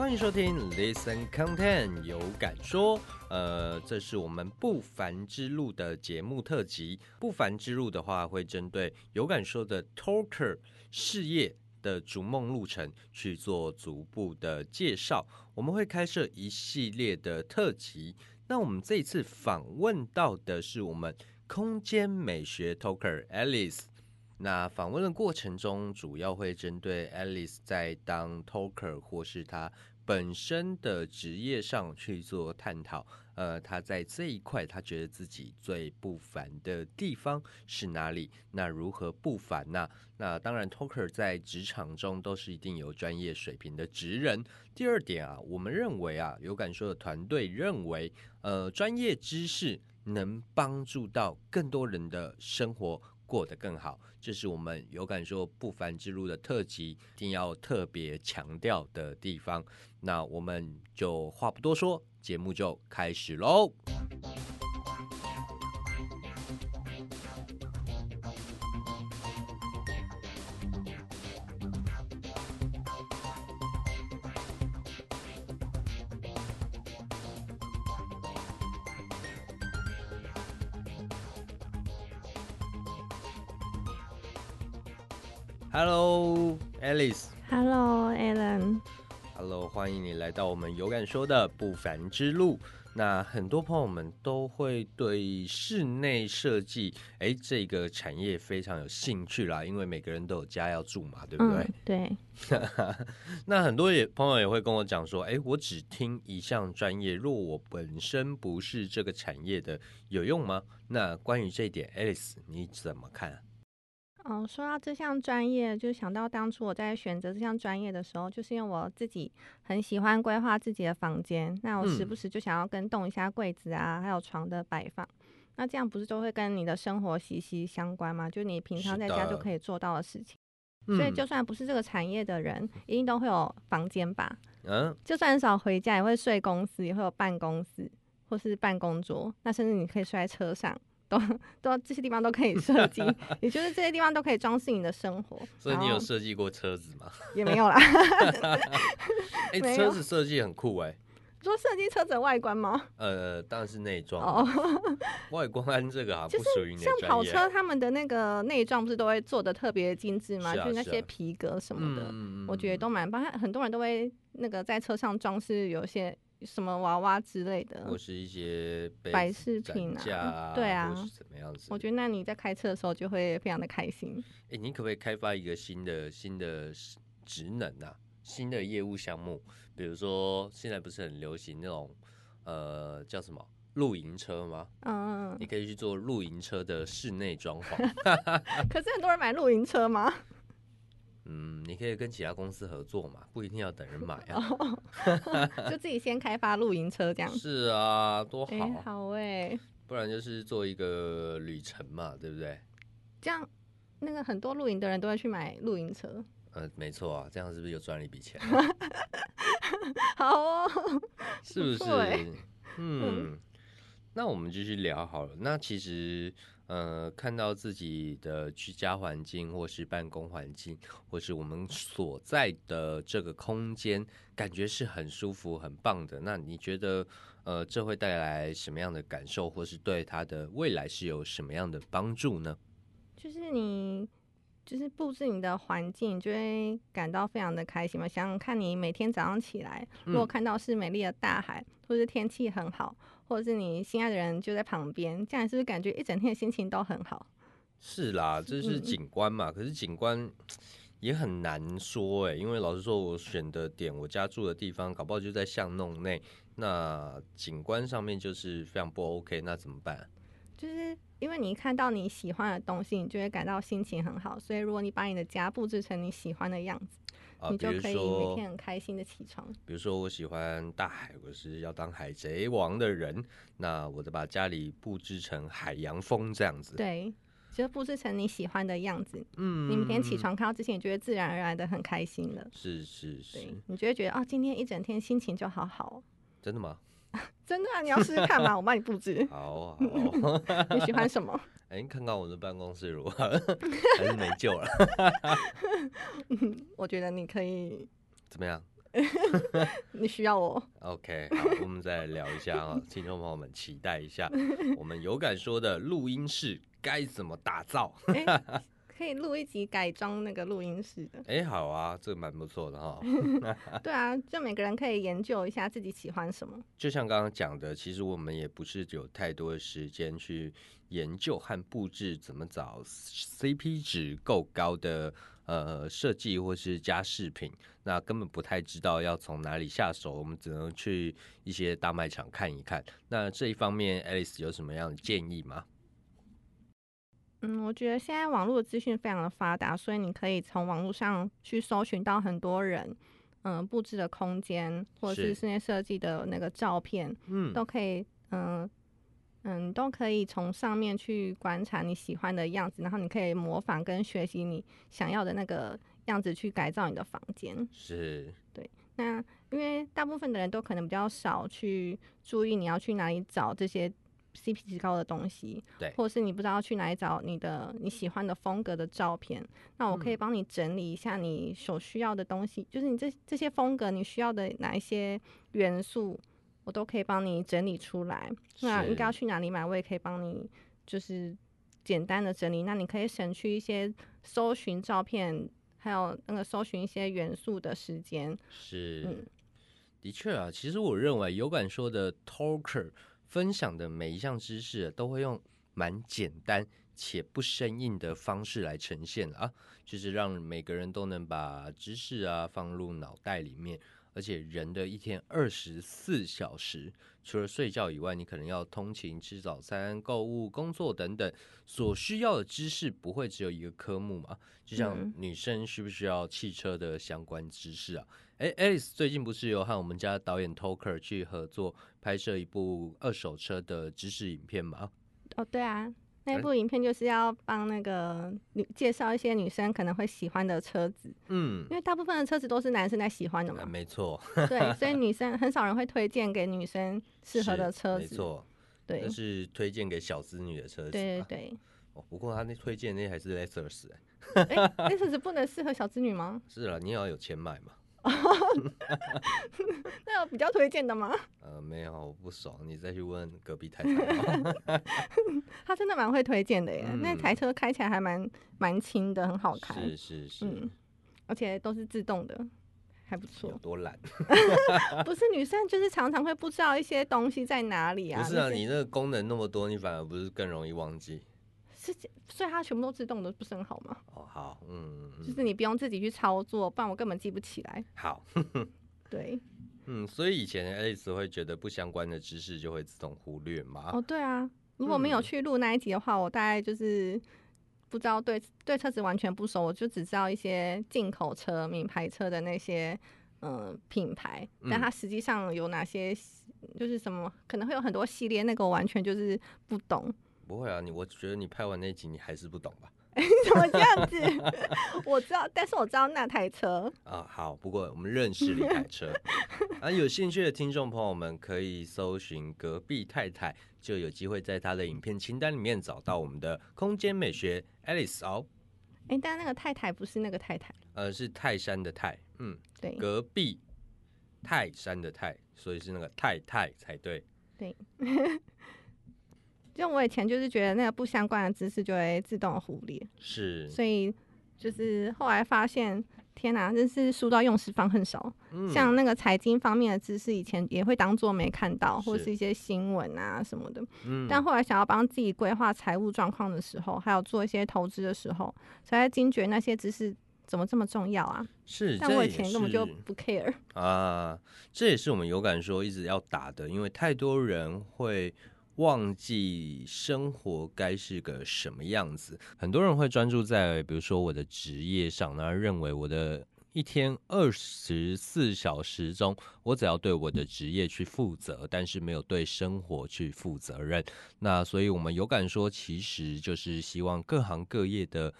欢迎收听 Listen Content 有感说，呃，这是我们不凡之路的节目特辑。不凡之路的话，会针对有感说的 Talker 事业的逐梦路程去做逐步的介绍。我们会开设一系列的特辑。那我们这一次访问到的是我们空间美学 Talker Alice。那访问的过程中，主要会针对 Alice 在当 Talker 或是她本身的职业上去做探讨。呃，他在这一块，他觉得自己最不凡的地方是哪里？那如何不凡呢？那当然，Talker 在职场中都是一定有专业水平的职人。第二点啊，我们认为啊，有感说的团队认为，呃，专业知识能帮助到更多人的生活。过得更好，这是我们有感说不凡之路的特辑，一定要特别强调的地方。那我们就话不多说，节目就开始喽。来到我们有感说的不凡之路。那很多朋友们都会对室内设计，哎，这个产业非常有兴趣啦，因为每个人都有家要住嘛，对不对？对。那很多也朋友也会跟我讲说，哎，我只听一项专业，若我本身不是这个产业的，有用吗？那关于这一点，Alice 你怎么看？哦，说到这项专业，就想到当初我在选择这项专业的时候，就是因为我自己很喜欢规划自己的房间，那我时不时就想要跟动一下柜子啊，还有床的摆放，那这样不是都会跟你的生活息息相关吗？就你平常在家就可以做到的事情，所以就算不是这个产业的人，一定都会有房间吧？嗯，就算很少回家，也会睡公司，也会有办公室或是办公桌，那甚至你可以睡在车上。都都这些地方都可以设计，也就是这些地方都可以装饰你的生活。所以你有设计过车子吗？也没有啦。哎，车子设计很酷哎。说设计车子的外观吗？呃，当然是内装。哦，外观这个啊，不属于你像跑车他们的那个内装，不是都会做的特别精致吗？就是那些皮革什么的，我觉得都蛮棒。很多人都会那个在车上装饰有些。什么娃娃之类的，或是一些摆饰品啊，对啊，怎么样子？我觉得那你在开车的时候就会非常的开心。哎，你可不可以开发一个新的新的职能啊？新的业务项目，比如说现在不是很流行那种呃叫什么露营车吗？嗯，你可以去做露营车的室内装潢。可是很多人买露营车吗？嗯，你可以跟其他公司合作嘛，不一定要等人买啊，就自己先开发露营车这样。是啊，多好，好哎。不然就是做一个旅程嘛，对不对？这样，那个很多露营的人都会去买露营车。呃，没错啊，这样是不是又赚了一笔钱？好哦，是不是？嗯，那我们继续聊好了。那其实。呃，看到自己的居家环境，或是办公环境，或是我们所在的这个空间，感觉是很舒服、很棒的。那你觉得，呃，这会带来什么样的感受，或是对他的未来是有什么样的帮助呢？就是你，就是布置你的环境，就会感到非常的开心嘛。想想看你每天早上起来，如果看到是美丽的大海，或是天气很好。或者是你心爱的人就在旁边，这样是不是感觉一整天的心情都很好？是啦，这是景观嘛。可是景观 也很难说哎，因为老实说，我选的点，我家住的地方，搞不好就在巷弄内，那景观上面就是非常不 OK，那怎么办？就是因为你看到你喜欢的东西，你就会感到心情很好。所以如果你把你的家布置成你喜欢的样子。你就可以每天很开心的起床。比如说，我喜欢大海，我是要当海贼王的人，那我就把家里布置成海洋风这样子。对，就布置成你喜欢的样子。嗯，你每天起床看到之前，你觉得自然而然的很开心了。是是是，你就会觉得哦，今天一整天心情就好好。真的吗？真的啊！你要试试看吗？我帮你布置。好，好。你喜欢什么？哎，看看我的办公室如何？还是没救了？我觉得你可以怎么样？你需要我？OK，好，我们再来聊一下啊，听众朋友们期待一下，我们有感说的录音室该怎么打造？可以录一集改装那个录音室的。哎，好啊，这蛮不错的哈。对啊，就每个人可以研究一下自己喜欢什么。就像刚刚讲的，其实我们也不是有太多的时间去研究和布置怎么找 CP 值够高的呃设计或是加饰品，那根本不太知道要从哪里下手。我们只能去一些大卖场看一看。那这一方面，Alice 有什么样的建议吗？嗯，我觉得现在网络资讯非常的发达，所以你可以从网络上去搜寻到很多人，嗯，布置的空间或者是室内设计的那个照片，嗯，都可以，嗯嗯，都可以从上面去观察你喜欢的样子，然后你可以模仿跟学习你想要的那个样子去改造你的房间。是，对。那因为大部分的人都可能比较少去注意你要去哪里找这些。CP 值高的东西，对，或者是你不知道去哪里找你的你喜欢的风格的照片，那我可以帮你整理一下你所需要的东西，就是你这这些风格你需要的哪一些元素，我都可以帮你整理出来。那应该要去哪里买，我也可以帮你，就是简单的整理。那你可以省去一些搜寻照片，还有那个搜寻一些元素的时间。是，嗯，的确啊，其实我认为有感说的 Talker。分享的每一项知识都会用蛮简单且不生硬的方式来呈现啊，就是让每个人都能把知识啊放入脑袋里面。而且人的一天二十四小时，除了睡觉以外，你可能要通勤、吃早餐、购物、工作等等，所需要的知识不会只有一个科目嘛？就像女生需不需要汽车的相关知识啊？哎，Alice 最近不是有和我们家导演 Talker 去合作拍摄一部二手车的知识影片吗？哦，对啊，那部影片就是要帮那个女介绍一些女生可能会喜欢的车子。嗯，因为大部分的车子都是男生在喜欢的嘛。没错。对，所以女生很少人会推荐给女生适合的车子。没错。对。是推荐给小资女的车子。对对对。哦，不过他那推荐那还是 Lexus 哎。哎，Lexus 不能适合小资女吗？是啊，你也要有钱买嘛。那有比较推荐的吗？呃，没有，我不爽。你再去问隔壁太太。他真的蛮会推荐的耶，那台车开起来还蛮蛮轻的，很好开。是是是，嗯，而且都是自动的，还不错。多懒。不是女生，就是常常会不知道一些东西在哪里啊。不是啊，你那个功能那么多，你反而不是更容易忘记。是，所以它全部都自动的，不是很好吗？哦，好，嗯，就是你不用自己去操作，不然我根本记不起来。好，对，嗯，所以以前 Alice 会觉得不相关的知识就会自动忽略嘛？哦，对啊，如果没有去录那一集的话，我大概就是不知道对对车子完全不熟，我就只知道一些进口车、名牌车的那些嗯品牌，但它实际上有哪些，就是什么可能会有很多系列，那个我完全就是不懂。不会啊，你我觉得你拍完那集你还是不懂吧？怎么这样子？我知道，但是我知道那台车啊。好，不过我们认识一台车 啊。有兴趣的听众朋友们可以搜寻隔壁太太，就有机会在他的影片清单里面找到我们的空间美学 Alice 哦。哎，但那个太太不是那个太太，呃，是泰山的泰，嗯，对，隔壁泰山的泰，所以是那个太太才对。对。因为我以前就是觉得那个不相关的知识就会自动忽略，是，所以就是后来发现，天哪，真是书到用时方恨少。像那个财经方面的知识，以前也会当做没看到，或是一些新闻啊什么的。嗯，但后来想要帮自己规划财务状况的时候，还有做一些投资的时候，才惊觉那些知识怎么这么重要啊？是，但我以前根本就不 care 啊。这也是我们有感说一直要打的，因为太多人会。忘记生活该是个什么样子，很多人会专注在比如说我的职业上，然后认为我的一天二十四小时中，我只要对我的职业去负责，但是没有对生活去负责任。那所以我们有感说，其实就是希望各行各业的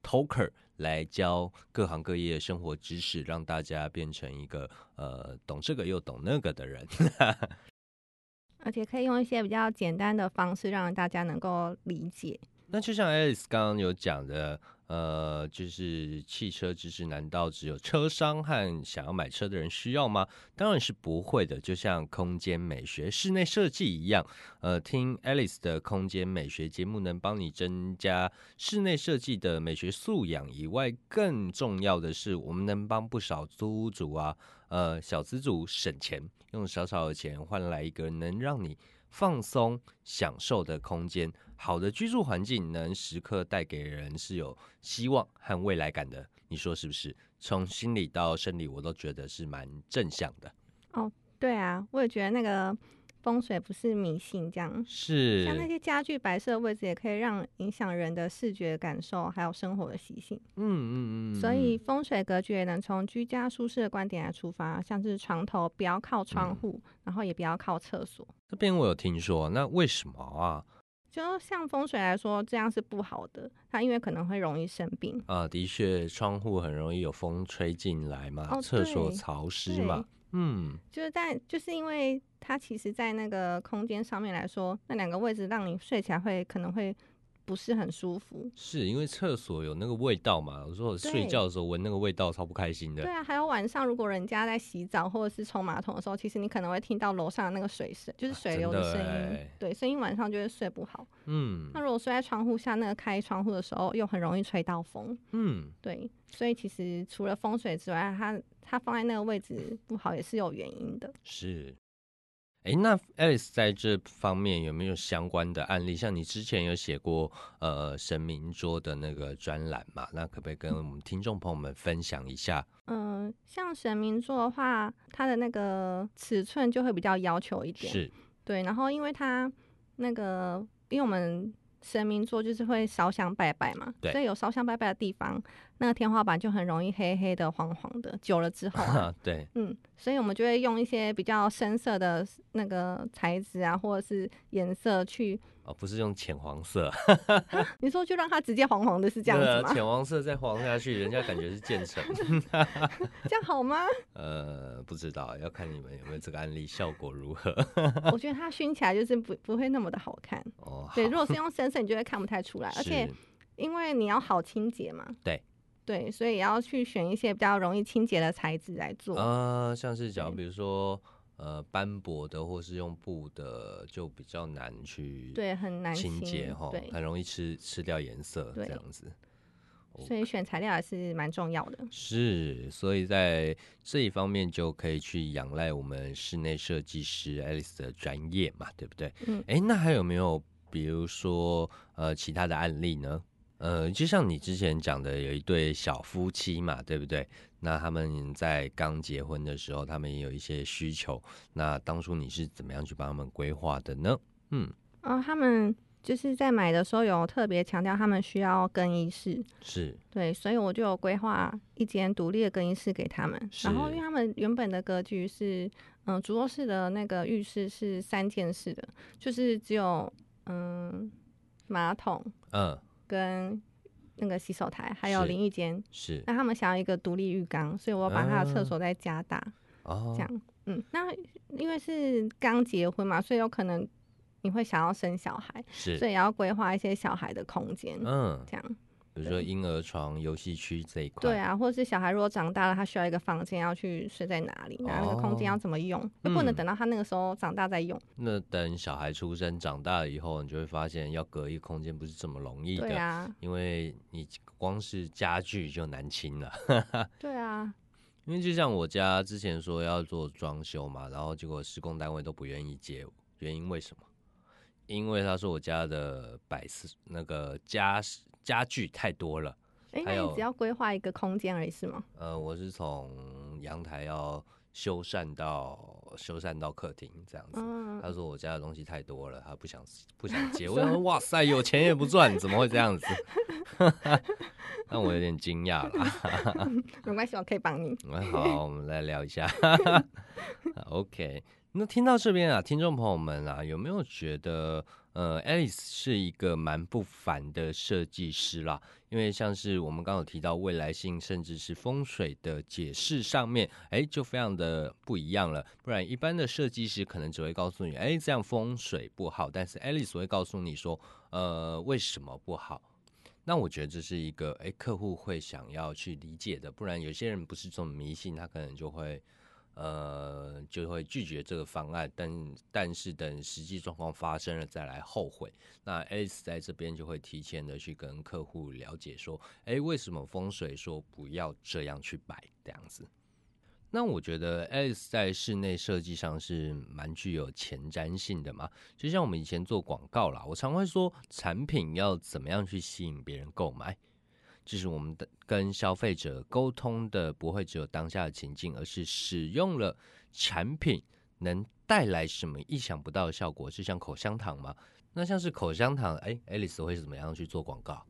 talker 来教各行各业生活知识，让大家变成一个呃懂这个又懂那个的人。而且可以用一些比较简单的方式，让大家能够理解。那就像 Alice 刚刚有讲的，呃，就是汽车知识难道只有车商和想要买车的人需要吗？当然是不会的。就像空间美学、室内设计一样，呃，听 Alice 的空间美学节目能帮你增加室内设计的美学素养以外，更重要的是，我们能帮不少租屋主啊，呃，小资主省钱，用少少的钱换来一个能让你放松、享受的空间。好的居住环境能时刻带给人是有希望和未来感的，你说是不是？从心理到生理，我都觉得是蛮正向的。哦，对啊，我也觉得那个风水不是迷信，这样是像那些家具白色的位置，也可以让影响人的视觉感受，还有生活的习性。嗯嗯嗯。所以风水格局也能从居家舒适的观点来出发，像是床头不要靠窗户，然后也不要靠厕所。这边我有听说，那为什么啊？就像风水来说，这样是不好的。它因为可能会容易生病啊，的确，窗户很容易有风吹进来嘛，厕所潮湿嘛，嗯，就是在就是因为它其实，在那个空间上面来说，那两个位置让你睡起来会可能会。不是很舒服，是因为厕所有那个味道嘛？我说我睡觉的时候闻那个味道超不开心的。对啊，还有晚上如果人家在洗澡或者是冲马桶的时候，其实你可能会听到楼上的那个水声，就是水流的声音。对，声音晚上就会睡不好。嗯，那如果睡在窗户下，那个开窗户的时候又很容易吹到风。嗯，对，所以其实除了风水之外，它它放在那个位置不好也是有原因的。是。哎，那 Alice 在这方面有没有相关的案例？像你之前有写过呃神明桌的那个专栏嘛？那可不可以跟我们听众朋友们分享一下？嗯，像神明桌的话，它的那个尺寸就会比较要求一点，是对。然后因为它那个，因为我们神明桌就是会烧香拜拜嘛，所以有烧香拜拜的地方。那个天花板就很容易黑黑的、黄黄的，久了之后，对，嗯，所以我们就会用一些比较深色的那个材质啊，或者是颜色去。哦，不是用浅黄色。你说就让它直接黄黄的，是这样子吗？浅黄色再黄下去，人家感觉是渐层。这样好吗？呃，不知道，要看你们有没有这个案例，效果如何。我觉得它熏起来就是不不会那么的好看。哦，对，如果是用深色，你就会看不太出来，而且因为你要好清洁嘛。对。对，所以也要去选一些比较容易清洁的材质来做。呃，像是讲，比如说呃斑驳的，或是用布的，就比较难去对，很难清洁哈，很容易吃吃掉颜色这样子。所以选材料还是蛮重要的。是，所以在这一方面就可以去仰赖我们室内设计师 Alice 的专业嘛，对不对？嗯。哎，那还有没有比如说呃其他的案例呢？呃，就像你之前讲的，有一对小夫妻嘛，对不对？那他们在刚结婚的时候，他们也有一些需求。那当初你是怎么样去帮他们规划的呢？嗯，哦，他们就是在买的时候有特别强调，他们需要更衣室，是对，所以我就有规划一间独立的更衣室给他们。然后，因为他们原本的格局是，嗯，主卧室的那个浴室是三件式的，就是只有嗯马桶，嗯。跟那个洗手台，还有淋浴间，是。那他们想要一个独立浴缸，所以我把他的厕所再加大。哦。这样，嗯，那因为是刚结婚嘛，所以有可能你会想要生小孩，是。所以也要规划一些小孩的空间，嗯，这样。比如说婴儿床、游戏区这一块，对啊，或者是小孩如果长大了，他需要一个房间要去睡在哪里，那那个空间要怎么用？那不能等到他那个时候长大再用。那等小孩出生长大了以后，你就会发现要隔一个空间不是这么容易的，对啊，因为你光是家具就难清了。对啊，因为就像我家之前说要做装修嘛，然后结果施工单位都不愿意接，原因为什么？因为他说我家的摆设那个家家具太多了，哎，那你只要规划一个空间而已是吗？呃，我是从阳台要修缮到修缮到客厅这样子。他说我家的东西太多了，他不想 不想接。我说哇塞，有钱也不赚，怎么会这样子？让我有点惊讶了。没关系，我可以帮你。好，我们来聊一下。OK。那听到这边啊，听众朋友们啊，有没有觉得呃，Alice 是一个蛮不凡的设计师啦？因为像是我们刚刚提到未来性，甚至是风水的解释上面，哎，就非常的不一样了。不然一般的设计师可能只会告诉你，哎，这样风水不好，但是 Alice 会告诉你说，呃，为什么不好？那我觉得这是一个哎，客户会想要去理解的，不然有些人不是这么迷信，他可能就会呃就会拒绝这个方案。但但是等实际状况发生了再来后悔。那 Alice 在这边就会提前的去跟客户了解说，哎，为什么风水说不要这样去摆这样子？那我觉得 Alice 在室内设计上是蛮具有前瞻性的嘛，就像我们以前做广告啦，我常会说产品要怎么样去吸引别人购买，就是我们的跟消费者沟通的不会只有当下的情境，而是使用了产品能带来什么意想不到的效果，是像口香糖吗。那像是口香糖，哎，Alice 会怎么样去做广告？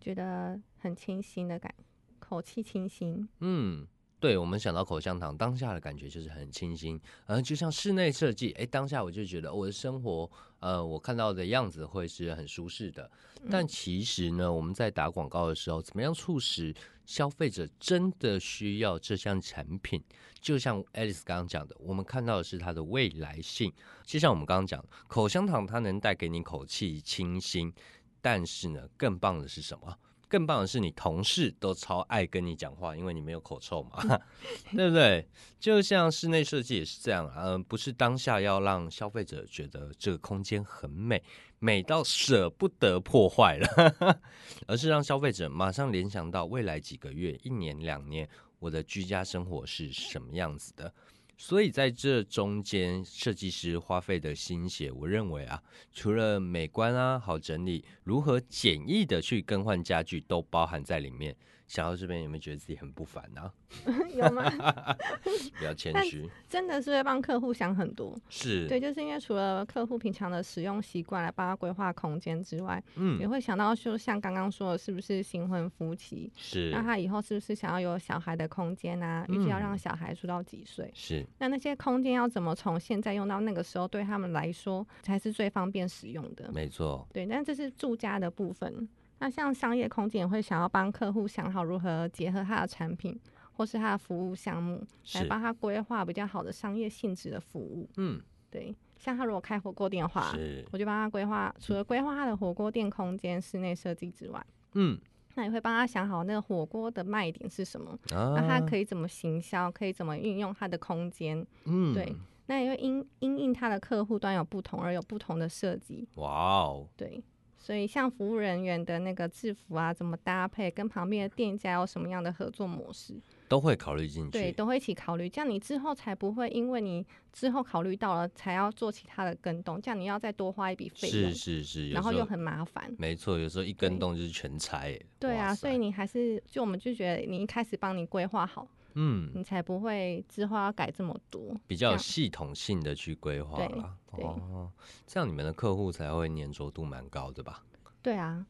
觉得很清新的感，口气清新，嗯。对我们想到口香糖，当下的感觉就是很清新，呃，就像室内设计，哎，当下我就觉得我的生活，呃，我看到的样子会是很舒适的。但其实呢，我们在打广告的时候，怎么样促使消费者真的需要这项产品？就像 Alice 刚刚讲的，我们看到的是它的未来性。就像我们刚刚讲，口香糖它能带给你口气清新，但是呢，更棒的是什么？更棒的是，你同事都超爱跟你讲话，因为你没有口臭嘛，对不对？就像室内设计也是这样，嗯，不是当下要让消费者觉得这个空间很美，美到舍不得破坏了，而是让消费者马上联想到未来几个月、一年、两年，我的居家生活是什么样子的。所以在这中间，设计师花费的心血，我认为啊，除了美观啊、好整理，如何简易的去更换家具，都包含在里面。想到这边有没有觉得自己很不凡呢？有吗？比较谦虚，真的是会帮客户想很多。是对，就是因为除了客户平常的使用习惯来帮他规划空间之外，嗯，也会想到就，像刚刚说的，是不是新婚夫妻？是，那他以后是不是想要有小孩的空间啊？预计要让小孩住到几岁？是，那那些空间要怎么从现在用到那个时候，对他们来说才是最方便使用的？没错，对，但这是住家的部分。那像商业空间也会想要帮客户想好如何结合他的产品或是他的服务项目，来帮他规划比较好的商业性质的服务。嗯，对，像他如果开火锅店的话，我就帮他规划，除了规划他的火锅店空间室内设计之外，嗯，那也会帮他想好那个火锅的卖点是什么，那他可以怎么行销，可以怎么运用他的空间。嗯，对，那也会因因应他的客户端有不同而有不同的设计。哇哦，对。所以，像服务人员的那个制服啊，怎么搭配，跟旁边的店家有什么样的合作模式，都会考虑进去。对，都会一起考虑，这样你之后才不会因为你之后考虑到了，才要做其他的跟动，这样你要再多花一笔费用。是是是，然后又很麻烦。没错，有时候一跟动就是全拆。对啊，所以你还是就我们就觉得你一开始帮你规划好，嗯，你才不会之后要改这么多，比较有系统性的去规划了。哦，这样你们的客户才会粘着度蛮高的吧？对啊，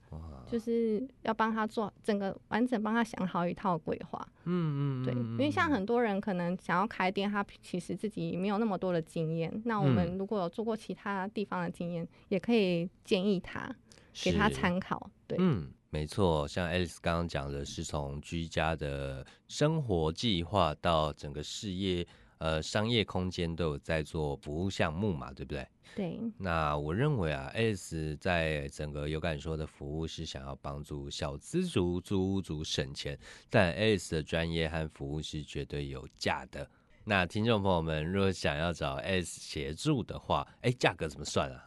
就是要帮他做整个完整，帮他想好一套规划。嗯嗯，对，因为像很多人可能想要开店，他其实自己没有那么多的经验。那我们如果有做过其他地方的经验，也可以建议他，给他参考。对，嗯，没错，像 Alice 刚刚讲的是从居家的生活计划到整个事业。呃，商业空间都有在做服务项目嘛，对不对？对。那我认为啊，S 在整个有感说的服务是想要帮助小资族、租屋族省钱，但 S 的专业和服务是绝对有价的。那听众朋友们，如果想要找 S 协助的话，哎，价格怎么算啊？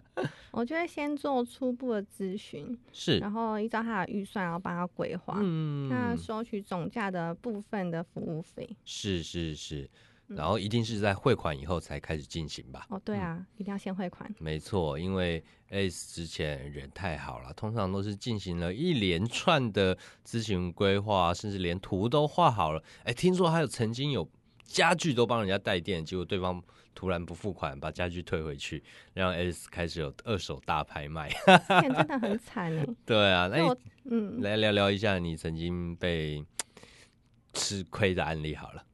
我觉得先做初步的咨询，是，然后依照他的预算，然后帮他规划，嗯，那收取总价的部分的服务费。是是是，然后一定是在汇款以后才开始进行吧？哦，对啊，一定要先汇款。没错，因为 S 之前人太好了，通常都是进行了一连串的咨询规划，甚至连图都画好了。哎，听说还有曾经有。家具都帮人家带电，结果对方突然不付款，把家具退回去，让 S 开始有二手大拍卖，真的很惨哎。对啊，那我嗯，来聊聊一下你曾经被吃亏的案例好了。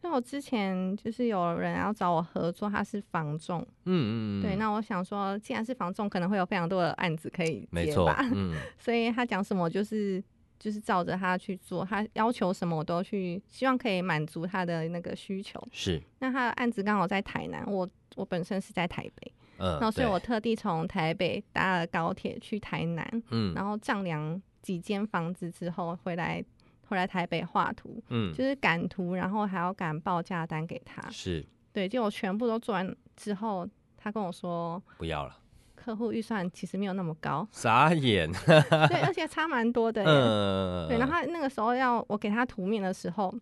那我之前就是有人要找我合作，他是房仲，嗯嗯，对，那我想说，既然是房仲，可能会有非常多的案子可以接吧，嗯，所以他讲什么就是。就是照着他去做，他要求什么我都去，希望可以满足他的那个需求。是。那他的案子刚好在台南，我我本身是在台北，嗯，然后所以我特地从台北搭了高铁去台南，嗯然后丈量几间房子之后回来回来台北画图，嗯就是赶图，然后还要赶报价单给他。是对，就我全部都做完之后，他跟我说，不要了，客户预算其实没有那么高，傻眼。对，而且差蛮多的耶。嗯，对，然后他那个时候要我给他图面的时候，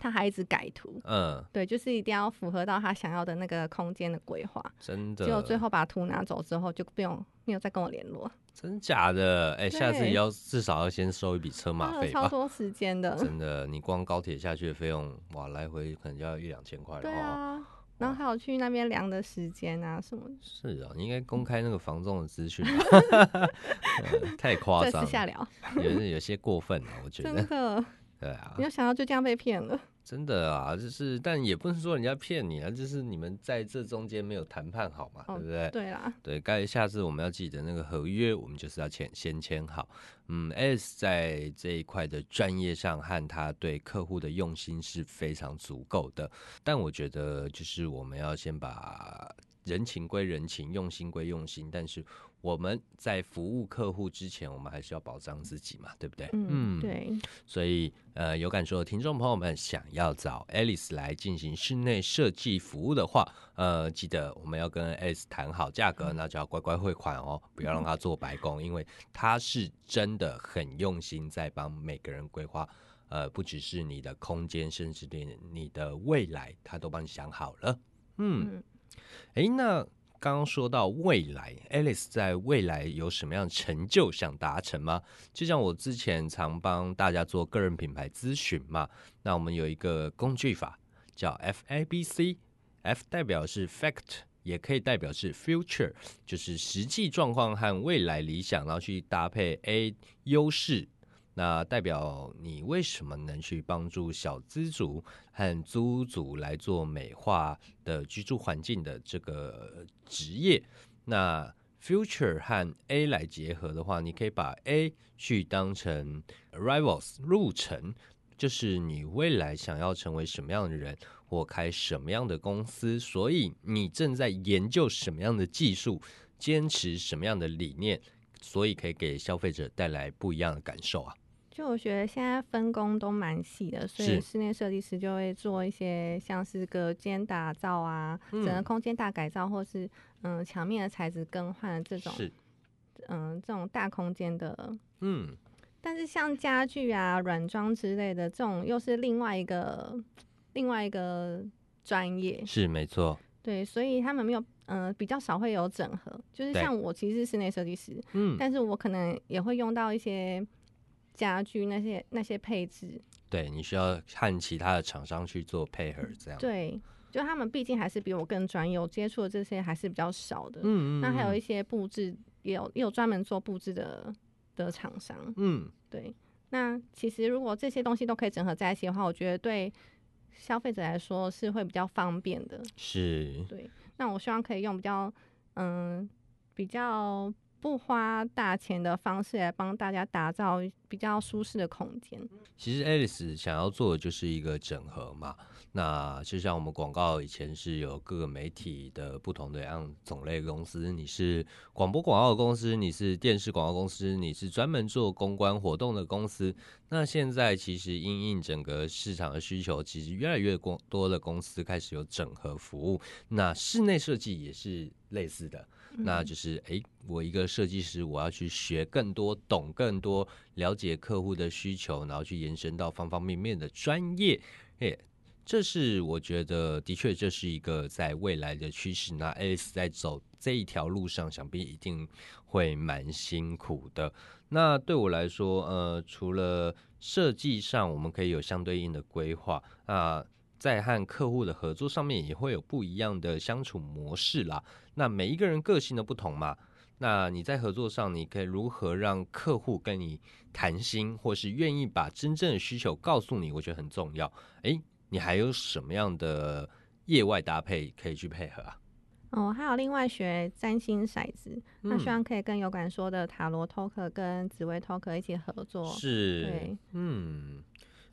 他还一直改图。嗯，对，就是一定要符合到他想要的那个空间的规划。真的，结果最后把图拿走之后，就不用没有再跟我联络，真假的？哎、下次也要至少要先收一笔车马费吧。超多时间的。真的，你光高铁下去的费用，哇，来回可能就要一两千块了对哦。啊，然后还有去那边量的时间啊什么的，是啊，你应该公开那个房仲的资讯 太夸张了，私下聊，有有些过分了，我觉得。真的。对啊。没，有想到就这样被骗了。真的啊，就是，但也不是说人家骗你啊，就是你们在这中间没有谈判好嘛，哦对不对？对啦，对，该下次我们要记得那个合约，我们就是要签先签好。嗯，S 在这一块的专业上和他对客户的用心是非常足够的，但我觉得就是我们要先把人情归人情，用心归用心，但是我们在服务客户之前，我们还是要保障自己嘛，对不对？嗯，对，所以，呃，有感受的听众朋友们，想要找 Alice 来进行室内设计服务的话，呃，记得我们要跟 Alice 谈好价格，那就要乖乖汇款哦，不要让他做白工，因为他是真的很用心在帮每个人规划，呃，不只是你的空间，甚至连你的未来，他都帮你想好了。嗯，嗯，诶，那刚刚说到未来，Alice 在未来有什么样的成就想达成吗？就像我之前常帮大家做个人品牌咨询嘛，那我们有一个工具法叫 FABC，F 代表是 fact。也可以代表是 future，就是实际状况和未来理想，然后去搭配 A 优势，那代表你为什么能去帮助小资族和租族来做美化的居住环境的这个职业？那 future 和 A 来结合的话，你可以把 A 去当成 arrivals 路程，就是你未来想要成为什么样的人，或开什么样的公司，所以你正在研究什么样的技术，坚持什么样的理念，所以可以给消费者带来不一样的感受啊。就我觉得现在分工都蛮细的，所以室内设计师就会做一些像是隔间打造啊，嗯整个空间大改造，或是嗯墙面的材质更换这种，是，嗯这种大空间的。嗯，但是像家具啊、软装之类的，这种又是另外一个另外一个专业，是没错，对，所以他们没有，嗯、比较少会有整合。就是像我其实是室内设计师，嗯，但是我可能也会用到一些家具那些那些配置，对你需要和其他的厂商去做配合，这样，对，就他们毕竟还是比我更专业，我接触的这些还是比较少的。嗯嗯，那还有一嗯些布置，也有也有专门做布置的的厂商，嗯，对。那其实如果这些东西都可以整合在一起的话，我觉得对消费者来说是会比较方便的。是，对，那我希望可以用比较嗯比较不花大钱的方式来帮大家打造比较舒适的空间。其实 Alice 想要做的就是一个整合嘛。那就像我们广告以前是有各个媒体的不同的样种类公司，你是广播广告公司，你是电视广告公司，你是专门做公关活动的公司。那现在其实因应整个市场的需求，其实越来越多的公司开始有整合服务。那室内设计也是类似的。那就是诶，我一个设计师，我要去学更多，懂更多，了解客户的需求，然后去延伸到方方面面的专业。诶，这是我觉得的确这是一个在未来的趋势。那 Alice 在走这一条路上，想必一定会蛮辛苦的。那对我来说，呃，除了设计上我们可以有相对应的规划，那在和客户的合作上面也会有不一样的相处模式啦。那每一个人个性的不同嘛，那你在合作上，你可以如何让客户跟你谈心，或是愿意把真正的需求告诉你？我觉得很重要。诶，你还有什么样的业外搭配可以去配合啊？哦，还有另外学占星骰子，那希嗯望可以跟有感说的塔罗 talk 跟紫薇 talk 一起合作。是对，嗯。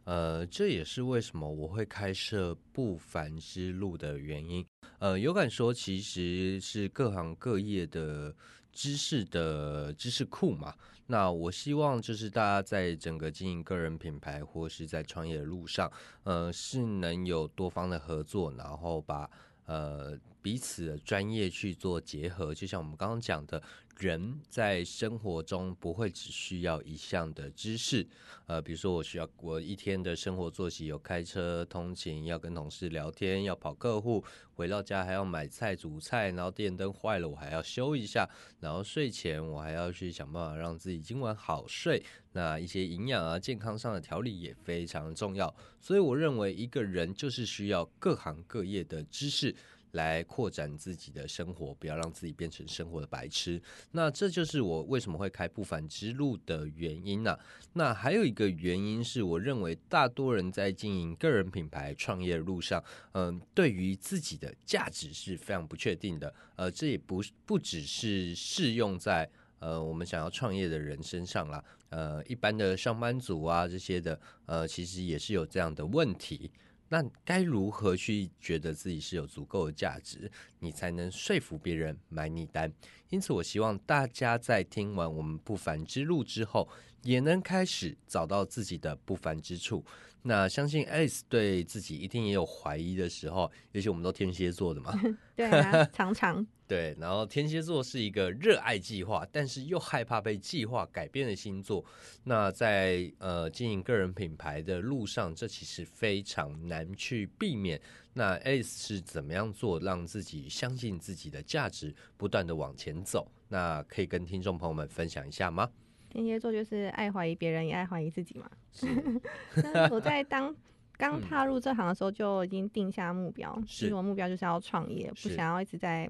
呃，这也是为什么我会开设不凡之路的原因。呃，有感说其实是各行各业的知识的知识库嘛。那我希望就是大家在整个经营个人品牌或是在创业的路上，呃，是能有多方的合作，然后把呃彼此的专业去做结合。就像我们刚刚讲的。人在生活中不会只需要一项的知识，呃，比如说我需要我一天的生活作息有开车通勤，要跟同事聊天，要跑客户，回到家还要买菜煮菜，然后电灯坏了我还要修一下，然后睡前我还要去想办法让自己今晚好睡。那一些营养啊、健康上的调理也非常重要，所以我认为一个人就是需要各行各业的知识。来扩展自己的生活，不要让自己变成生活的白痴。那这就是我为什么会开不凡之路的原因呢？那还有一个原因是我认为大多人在经营个人品牌创业的路上，嗯，对于自己的价值是非常不确定的。呃，这也不不只是适用在呃我们想要创业的人身上啦。呃，一般的上班族啊这些的，呃，其实也是有这样的问题。那该如何去觉得自己是有足够的价值，你才能说服别人买你单？因此，我希望大家在听完我们不凡之路之后，也能开始找到自己的不凡之处。那相信 Alice 对自己一定也有怀疑的时候，尤其我们都天蝎座的嘛，对啊，常常 对。然后天蝎座是一个热爱计划，但是又害怕被计划改变的星座。那在呃经营个人品牌的路上，这其实非常难去避免。那 Alice 是怎么样做，让自己相信自己的价值，不断的往前走？那可以跟听众朋友们分享一下吗？天蝎座就是爱怀疑别人，也爱怀疑自己嘛。是，我在当刚踏入这行的时候，就已经定下目标，是我目标就是要创业，不想要一直在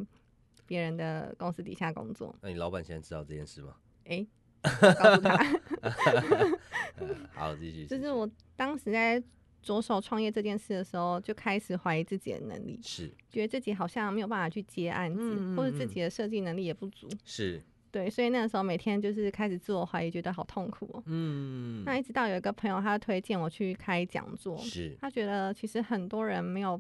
别人的公司底下工作。那你老板现在知道这件事吗？哎，告诉他。好，继续。就是我当时在着手创业这件事的时候，就开始怀疑自己的能力，是觉得自己好像没有办法去接案子，或者自己的设计能力也不足，是。对，所以那个时候每天就是开始自我怀疑，觉得好痛苦。嗯，那一直到有一个朋友，他推荐我去开讲座，是他觉得其实很多人没有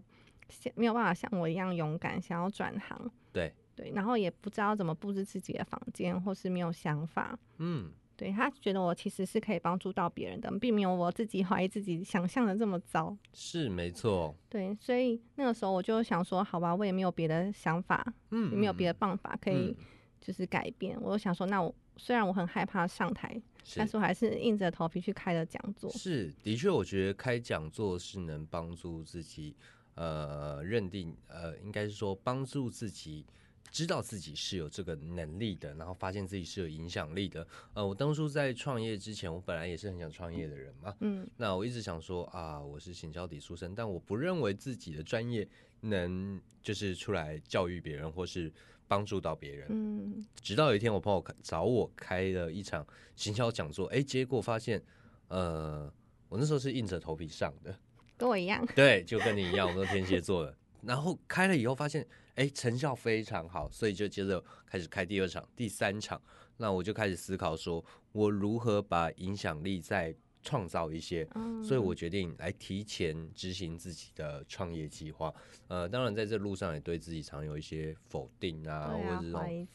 没有办法像我一样勇敢，想要转行。对对，然后也不知道怎么布置自己的房间，或是没有想法。嗯，对他觉得我其实是可以帮助到别人的，并没有我自己怀疑自己想象的这么糟。是没错。对，所以那个时候我就想说，好吧，我也没有别的想法，嗯，也没有别的办法可以。就是改变，我想说，那我虽然我很害怕上台，但是我还是硬着头皮去开了讲座。是，的确，我觉得开讲座是能帮助自己，呃，认定，呃，应该是说帮助自己知道自己是有这个能力的，然后发现自己是有影响力的。呃，我当初在创业之前，我本来也是很想创业的人嘛，嗯，那我一直想说啊，我是行销底出身，但我不认为自己的专业能就是出来教育别人或是。帮助到别人，嗯，直到有一天我朋友找我开了一场行销讲座，哎，结果发现，呃，我那时候是硬着头皮上的，跟我一样，对，就跟你一样，我都天蝎座的。然后开了以后发现，哎，成效非常好，所以就接着开始开第二场、第三场，那我就开始思考说，我如何把影响力在。创造一些，所以我决定来提前执行自己的创业计划。呃，当然在这路上也对自己常有一些否定啊，或者这种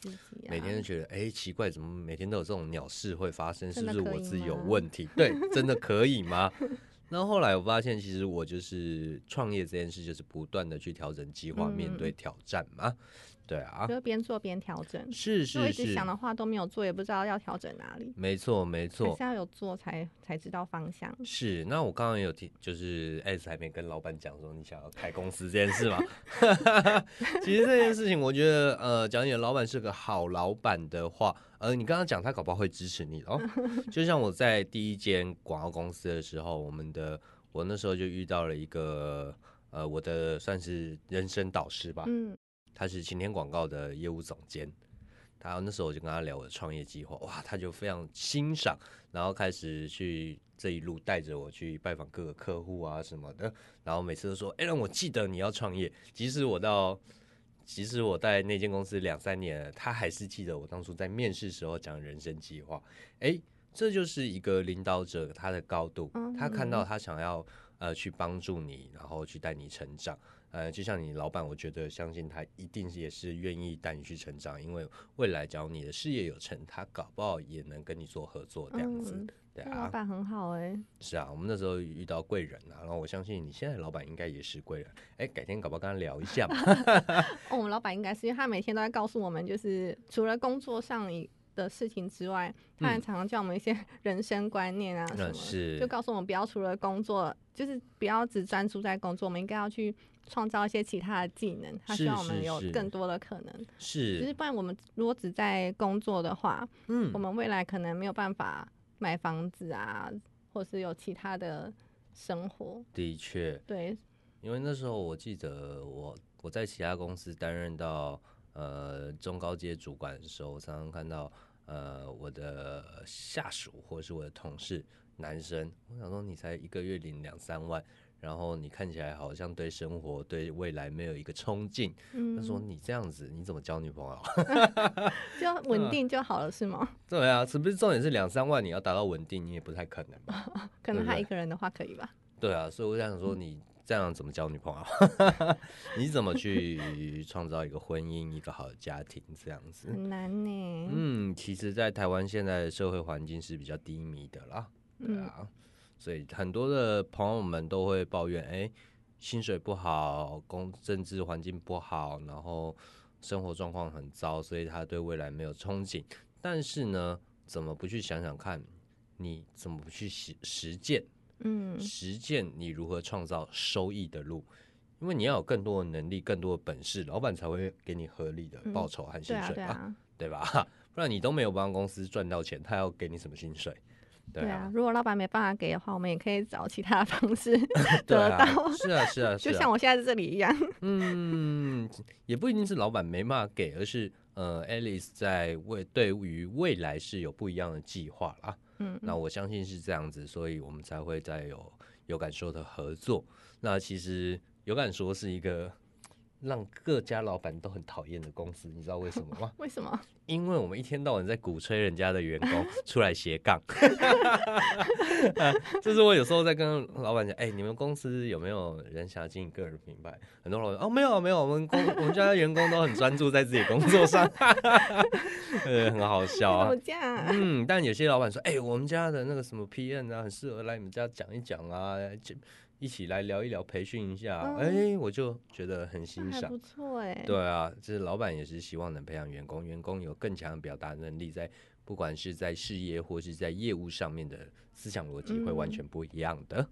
每天都觉得，哎，奇怪，怎么每天都有这种鸟事会发生？是不是我自己有问题？对，真的可以吗？那后来我发现，其实我就是创业这件事，就是不断的去调整计划，面对挑战嘛。对啊，就边做边调整。是是是，我一直想的话都没有做，也不知道要调整哪里。没错没错，还是要有做才才知道方向。是，那我刚刚有听，就是 S 还没跟老板讲说你想要开公司这件事嘛？其实这件事情，我觉得呃，讲你的老板是个好老板的话，呃，你刚刚讲他搞不好会支持你哦。就像我在第一间广告公司的时候，我们的我那时候就遇到了一个呃，我的算是人生导师吧。嗯。他是晴天广告的业务总监，他那时候我就跟他聊我的创业计划，哇，他就非常欣赏，然后开始去这一路带着我去拜访各个客户啊什么的，然后每次都说，哎，让我记得你要创业。即使我到，即使我在那间公司两三年，他还是记得我当初在面试时候讲人生计划。哎，这就是一个领导者他的高度，嗯他看到他想要呃去帮助你，然后去带你成长。呃，就像你老板，我觉得相信他一定也是愿意带你去成长，因为未来假如你的事业有成，他搞不好也能跟你做合作这样子。嗯对啊，老板很好哎、是啊，我们那时候遇到贵人啊，然后我相信你现在老板应该也是贵人。哎，改天搞不好跟他聊一下嘛。哦，我们老板应该是因为他每天都在告诉我们，就是除了工作上以的事情之外，他还嗯常常教我们一些 人生观念啊什么就告诉我们不要除了工作，就是不要只专注在工作，我们应该要去创造一些其他的技能。他是希望我们有更多的可能，是。就是是，不然我们如果只在工作的话，嗯。我们未来可能没有办法买房子啊，或是有其他的生活。的确，对，因为那时候我记得我我在其他公司担任到呃中高阶主管的时候，我常常看到呃我的下属或者是我的同事男生，我想说你才一个月领两三万，然后你看起来好像对生活对未来没有一个冲劲。嗯，他说你这样子你怎么交女朋友？就稳定就好了，是吗？对啊，是不是重点是两三万你要达到稳定，你也不太可能吧？可能他一个人的话可以吧？对啊，所以我想说，你这样怎么交女朋友？你怎么去创造一个婚姻、一个好的家庭这样子？很难呢。嗯，其实，在台湾现在的社会环境是比较低迷的啦，对嗯啊，所以很多的朋友们都会抱怨，哎、薪水不好，工政治环境不好，然后生活状况很糟，所以他对未来没有憧憬。但是呢，怎么不去想想看，你怎么不去实实践？嗯，实践你如何创造收益的路，因为你要有更多的能力、更多的本事，老板才会给你合理的嗯报酬和薪水吧，对啊，对吧？不然你都没有帮公司赚到钱，他要给你什么薪水？对对啊啊。，如果老板没办法给的话，我们也可以找其他方式 对得啊到，，是啊，是啊，是就啊。像我现在在这里一样。嗯，也不一定是老板没办法给，而是呃，Alice 在未对于未来是有不一样的计划啦。嗯，那我相信是这样子，所以我们才会再有有感受的合作。那其实有感说是一个让各家老板都很讨厌的公司，你知道为什么吗？为什么？因为我们一天到晚在鼓吹人家的员工出来斜杠，这是我有时候在跟老板讲，哎、你们公司有没有人想要经营个人品牌？很多老板哦，没有没有，我们公 我们家的员工都很专注在自己工作上，呃，很好笑啊怎么。这样啊？嗯，但有些老板说，哎、我们家的那个什么 PM 啊，很适合来你们家讲一讲啊，就一起来聊一聊，培训一下。哎、嗯我就觉得很欣赏不。错哎。对啊，就是老板也是希望能培养员工，员工有更强的表达能力，在不管是在事业或是在业务上面的思想逻辑会完嗯全不一样的。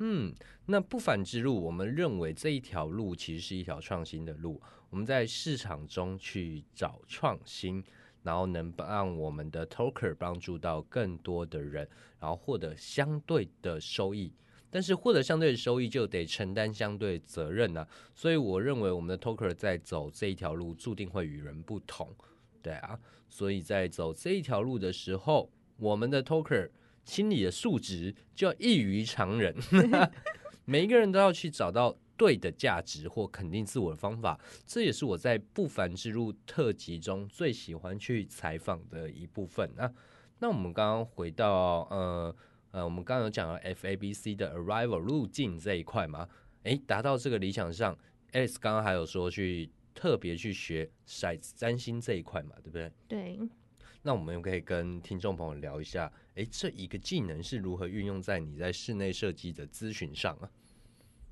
嗯，那不凡之路，我们认为这一条路其实是一条创新的路。我们在市场中去找创新，然后能让我们的 Talker 帮助到更多的人，然后获得相对的收益。但是获得相对的收益，就得承担相对责任啊。所以我认为我们的 Talker 在走这一条路，注定会与人不同。对啊，所以在走这一条路的时候，我们的 Talker 心理的素质就要异于常人。每一个人都要去找到对的价值或肯定自我的方法，这也是我在不凡之路特辑中最喜欢去采访的一部分啊。那我们刚刚回到呃呃，我们刚刚有讲了 FABC 的 Arrival 路径这一块嘛，诶，达到这个理想上，Alice 刚刚还有说去特别去学骰子占星这一块嘛，对不对？对，那我们可以跟听众朋友聊一下，诶，这一个技能是如何运用在你在室内设计的咨询上啊？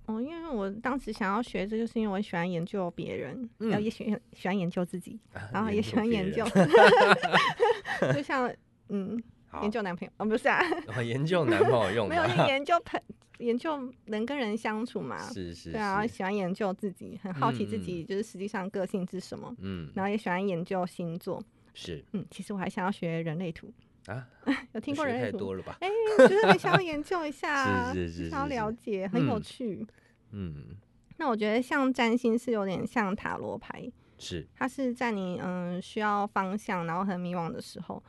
哦，因为我当时想要学这，就是因为我喜欢研究别人，嗯然后也喜欢喜欢研究自己，然后也喜欢别研究 就像嗯，好研究男朋友 哦，不是啊，哦研究男朋友用 没有，研究朋研究人跟人相处嘛。是是对啊，喜欢研究自己，很好奇自己就是实际上个性是什么，嗯，然后也喜欢研究星座。是。嗯，其实我还想要学人类图，啊，有听过人类图？太多了吧？哎、就是很想要研究一下啊，是是是想要了解，很有嗯。趣。嗯，那我觉得像占星是有点像塔罗牌，是。它是在你嗯需要方向，然后很迷惘的时候，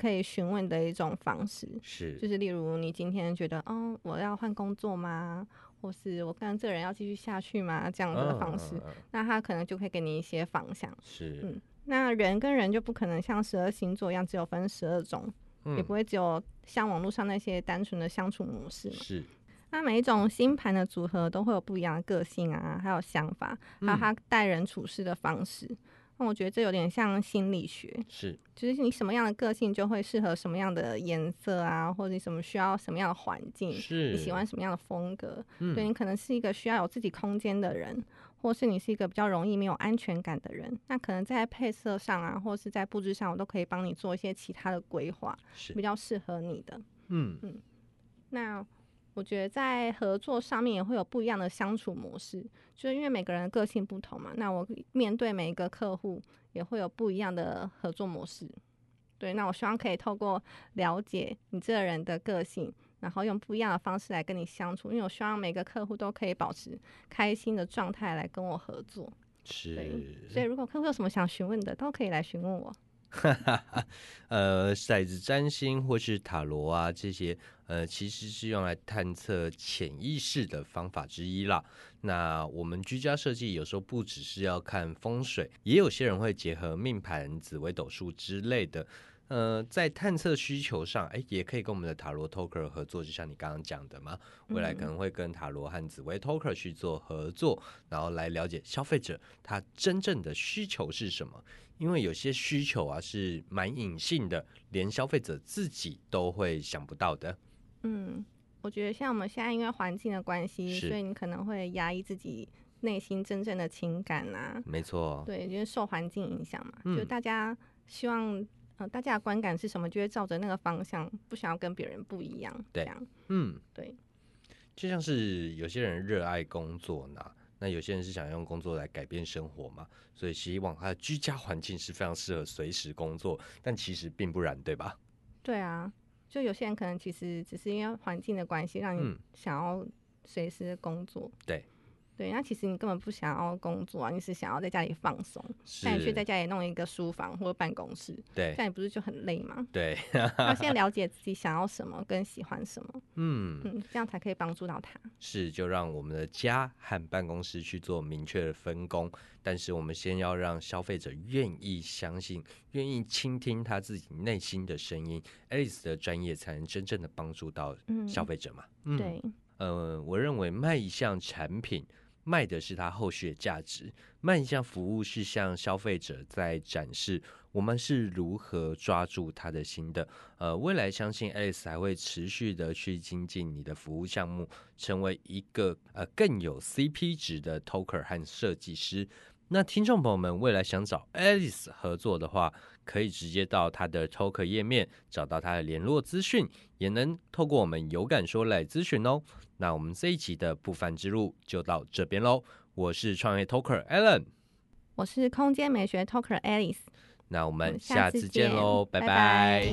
可以询问的一种方式。是就是是例如你今天觉得，嗯，我要换工作吗？或是我跟这个人要继续下去吗？这样子的方式，那他可能就可以给你一些方向。是嗯那人跟人就不可能像十二星座一样只有分十二种也不会只有像网络上那些单纯的相处模式嘛。是。那每一种星盘的组合都会有不一样的个性啊，还有想法，还有他待人处事的方式。那我觉得这有点像心理学，是，就是你什么样的个性就会适合什么样的颜色啊，或者什么需要什么样的环境，是你喜欢什么样的风格。对你可能是一个需要有自己空间的人，或是你是一个比较容易没有安全感的人，那可能在配色上啊，或是在布置上，我都可以帮你做一些其他的规划，是。比较适合你的。嗯。嗯，那。我觉得在合作上面也会有不一样的相处模式，就是因为每个人的个性不同嘛。那我面对每一个客户也会有不一样的合作模式。对，那我希望可以透过了解你这个人的个性，然后用不一样的方式来跟你相处。因为我希望每个客户都可以保持开心的状态来跟我合作。是，所以如果客户有什么想询问的，都可以来询问我。哈 哈呃，骰子占星或是塔罗啊，这些呃，其实是用来探测潜意识的方法之一啦。那我们居家设计有时候不只是要看风水，也有些人会结合命盘、紫微斗数之类的。呃，在探测需求上，哎，也可以跟我们的塔罗 Talker 合作，就像你刚刚讲的嘛，未来可能会跟塔罗和紫薇 Talker 去做合作，然后来了解消费者他真正的需求是什么。因为有些需求啊是蛮隐性的，连消费者自己都会想不到的。嗯，我觉得像我们现在因为环境的关系，所以你可能会压抑自己内心真正的情感啊。没错，对，因为受环境影响嘛，就大家希望，呃，大家的观感是什么，就会照着那个方向，不想要跟别人不一样。对，嗯，对，就像是有些人热爱工作呢。那有些人是想用工作来改变生活嘛，所以希望他的居家环境是非常适合随时工作，但其实并不然，对吧？对啊，就有些人可能其实只是因为环境的关系，让你想要随时工作。对。对，那其实你根本不想要工作啊，你是想要在家里放松。那你去在家里弄一个书房或者办公室，对，这样你不是就很累吗？对，要先了解自己想要什么跟喜欢什么，嗯嗯，这样才可以帮助到他。是，就让我们的家和办公室去做明确的分工，但是我们先要让消费者愿意相信，愿意倾听他自己内心的声音，Alice 的专业才能真正的帮助到消费者嘛。嗯对，呃，我认为卖一项产品。卖的是它后续的价值，卖一项服务是向消费者在展示我们是如何抓住他的心的。呃，未来相信 Alice 还会持续的去精进你的服务项目，成为一个呃更有 CP 值的 Talker 和设计师。那听众朋友们，未来想找 Alice 合作的话，可以直接到他的 Talker 页面找到他的联络资讯，也能透过我们有感说来咨询哦。那我们这一集的不凡之路就到这边喽。我是创业 Talker Alan，我是空间美学 Talker Alice。那我们下次见喽，拜拜。